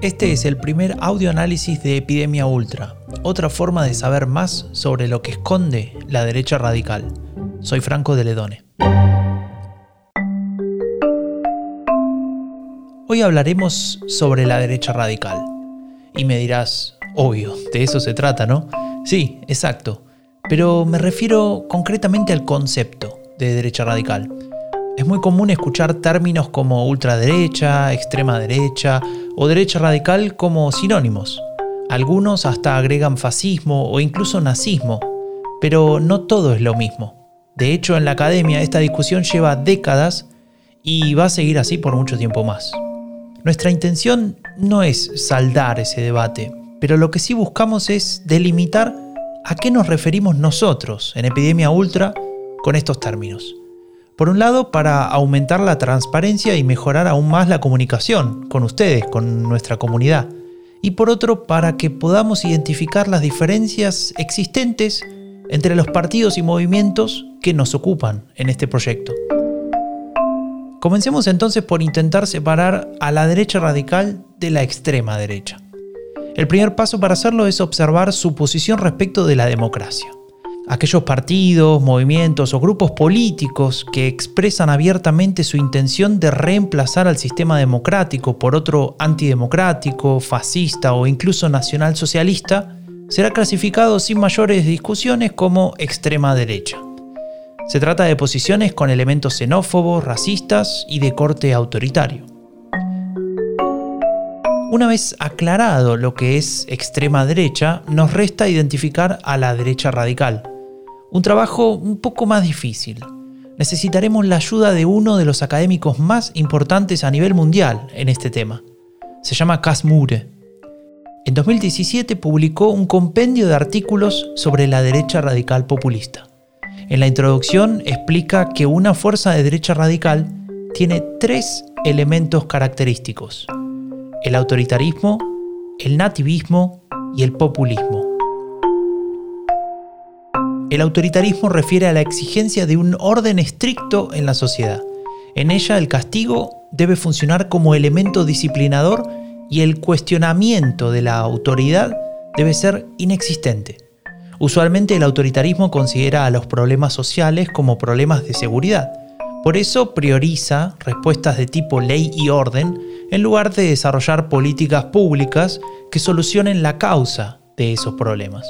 Este es el primer audioanálisis de Epidemia Ultra, otra forma de saber más sobre lo que esconde la derecha radical. Soy Franco de Ledone. Hoy hablaremos sobre la derecha radical. Y me dirás, obvio, de eso se trata, ¿no? Sí, exacto. Pero me refiero concretamente al concepto de derecha radical. Es muy común escuchar términos como ultraderecha, extrema derecha o derecha radical como sinónimos. Algunos hasta agregan fascismo o incluso nazismo, pero no todo es lo mismo. De hecho, en la academia esta discusión lleva décadas y va a seguir así por mucho tiempo más. Nuestra intención no es saldar ese debate, pero lo que sí buscamos es delimitar a qué nos referimos nosotros en Epidemia Ultra con estos términos. Por un lado, para aumentar la transparencia y mejorar aún más la comunicación con ustedes, con nuestra comunidad. Y por otro, para que podamos identificar las diferencias existentes entre los partidos y movimientos que nos ocupan en este proyecto. Comencemos entonces por intentar separar a la derecha radical de la extrema derecha. El primer paso para hacerlo es observar su posición respecto de la democracia aquellos partidos, movimientos o grupos políticos que expresan abiertamente su intención de reemplazar al sistema democrático por otro antidemocrático, fascista o incluso nacionalsocialista, será clasificado sin mayores discusiones como extrema derecha. Se trata de posiciones con elementos xenófobos, racistas y de corte autoritario. Una vez aclarado lo que es extrema derecha, nos resta identificar a la derecha radical, un trabajo un poco más difícil. Necesitaremos la ayuda de uno de los académicos más importantes a nivel mundial en este tema. Se llama Cas Mure. En 2017 publicó un compendio de artículos sobre la derecha radical populista. En la introducción explica que una fuerza de derecha radical tiene tres elementos característicos. El autoritarismo, el nativismo y el populismo. El autoritarismo refiere a la exigencia de un orden estricto en la sociedad. En ella el castigo debe funcionar como elemento disciplinador y el cuestionamiento de la autoridad debe ser inexistente. Usualmente el autoritarismo considera a los problemas sociales como problemas de seguridad. Por eso prioriza respuestas de tipo ley y orden en lugar de desarrollar políticas públicas que solucionen la causa de esos problemas.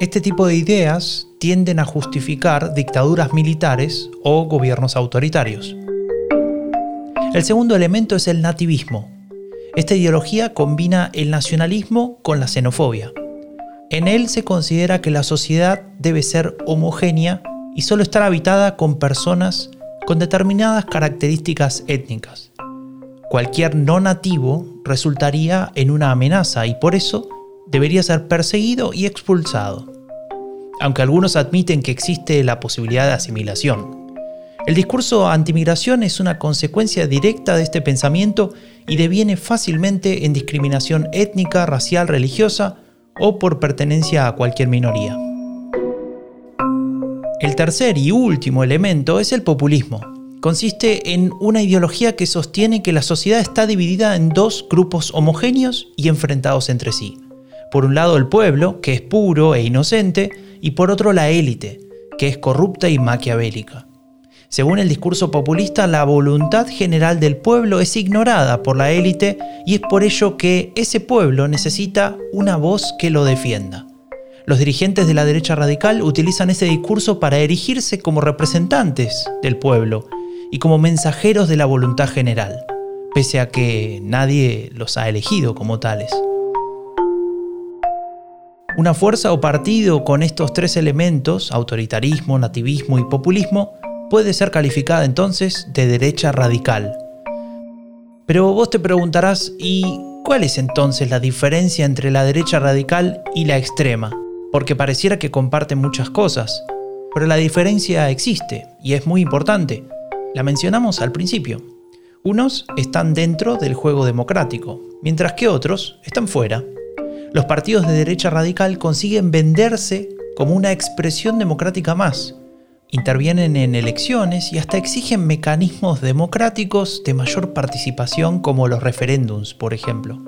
Este tipo de ideas tienden a justificar dictaduras militares o gobiernos autoritarios. El segundo elemento es el nativismo. Esta ideología combina el nacionalismo con la xenofobia. En él se considera que la sociedad debe ser homogénea y solo estar habitada con personas con determinadas características étnicas. Cualquier no nativo resultaría en una amenaza y por eso debería ser perseguido y expulsado, aunque algunos admiten que existe la posibilidad de asimilación. El discurso antimigración es una consecuencia directa de este pensamiento y deviene fácilmente en discriminación étnica, racial, religiosa o por pertenencia a cualquier minoría. El tercer y último elemento es el populismo. Consiste en una ideología que sostiene que la sociedad está dividida en dos grupos homogéneos y enfrentados entre sí. Por un lado el pueblo, que es puro e inocente, y por otro la élite, que es corrupta y maquiavélica. Según el discurso populista, la voluntad general del pueblo es ignorada por la élite y es por ello que ese pueblo necesita una voz que lo defienda. Los dirigentes de la derecha radical utilizan ese discurso para erigirse como representantes del pueblo y como mensajeros de la voluntad general, pese a que nadie los ha elegido como tales. Una fuerza o partido con estos tres elementos, autoritarismo, nativismo y populismo, puede ser calificada entonces de derecha radical. Pero vos te preguntarás, ¿y cuál es entonces la diferencia entre la derecha radical y la extrema? Porque pareciera que comparten muchas cosas, pero la diferencia existe y es muy importante. La mencionamos al principio. Unos están dentro del juego democrático, mientras que otros están fuera los partidos de derecha radical consiguen venderse como una expresión democrática más, intervienen en elecciones y hasta exigen mecanismos democráticos de mayor participación como los referéndums, por ejemplo.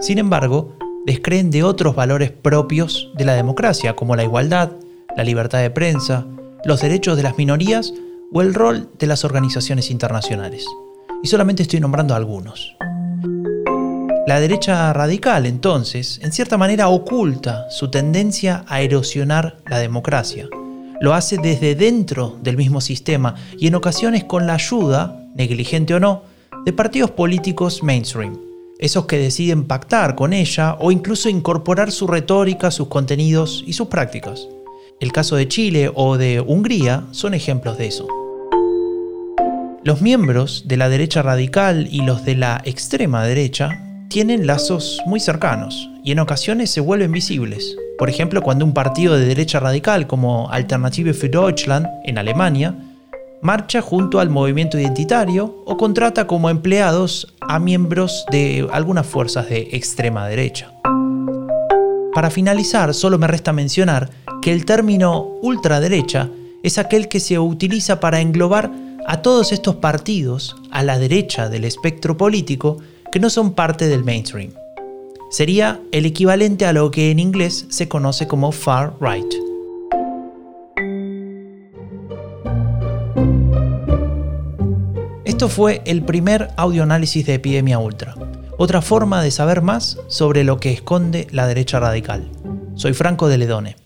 Sin embargo, descreen de otros valores propios de la democracia, como la igualdad, la libertad de prensa, los derechos de las minorías o el rol de las organizaciones internacionales. Y solamente estoy nombrando algunos. La derecha radical, entonces, en cierta manera oculta su tendencia a erosionar la democracia. Lo hace desde dentro del mismo sistema y en ocasiones con la ayuda, negligente o no, de partidos políticos mainstream, esos que deciden pactar con ella o incluso incorporar su retórica, sus contenidos y sus prácticas. El caso de Chile o de Hungría son ejemplos de eso. Los miembros de la derecha radical y los de la extrema derecha tienen lazos muy cercanos y en ocasiones se vuelven visibles. Por ejemplo, cuando un partido de derecha radical como Alternative für Deutschland en Alemania marcha junto al movimiento identitario o contrata como empleados a miembros de algunas fuerzas de extrema derecha. Para finalizar, solo me resta mencionar que el término ultraderecha es aquel que se utiliza para englobar a todos estos partidos a la derecha del espectro político que no son parte del mainstream. Sería el equivalente a lo que en inglés se conoce como far right. Esto fue el primer audioanálisis de Epidemia Ultra, otra forma de saber más sobre lo que esconde la derecha radical. Soy Franco de Ledone.